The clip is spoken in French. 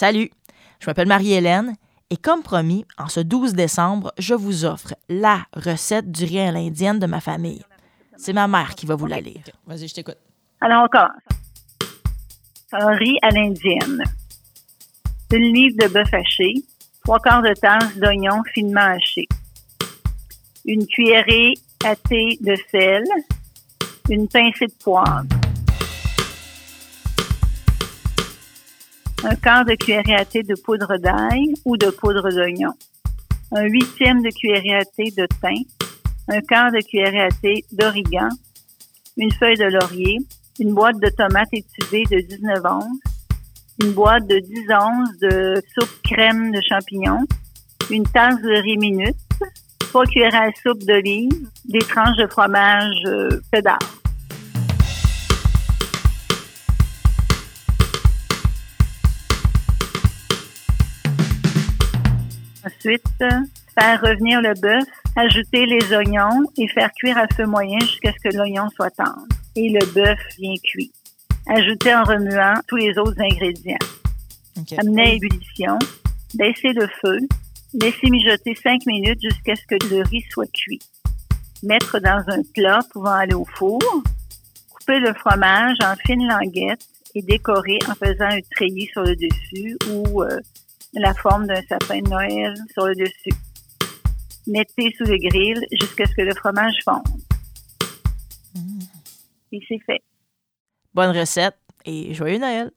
Salut, je m'appelle Marie-Hélène et comme promis, en ce 12 décembre, je vous offre la recette du riz à l'indienne de ma famille. C'est ma mère qui va vous la lire. Vas-y, je t'écoute. Alors, on commence. Un riz à l'indienne. Une livre de bœuf haché, trois quarts de tasse d'oignon finement haché, une cuillerée à thé de sel, une pincée de poivre, un quart de cuillerée à thé de poudre d'ail ou de poudre d'oignon, un huitième de cuillerée à thé de thym, un quart de cuillerée à thé d'origan, une feuille de laurier, une boîte de tomates étudées de 19 onces, une boîte de 10 onces de soupe crème de champignons, une tasse de riz minute, trois cuillerées à soupe d'olive, des tranches de fromage euh. Ensuite, faire revenir le bœuf, ajouter les oignons et faire cuire à feu moyen jusqu'à ce que l'oignon soit tendre et le bœuf bien cuit. Ajouter en remuant tous les autres ingrédients. Amener à ébullition, baisser le feu, laisser mijoter 5 minutes jusqu'à ce que le riz soit cuit. Mettre dans un plat pouvant aller au four, couper le fromage en fines languettes et décorer en faisant un treillis sur le dessus ou euh, la forme d'un sapin de Noël sur le dessus. Mettez sous le grill jusqu'à ce que le fromage fonde. Et c'est fait. Bonne recette et joyeux Noël!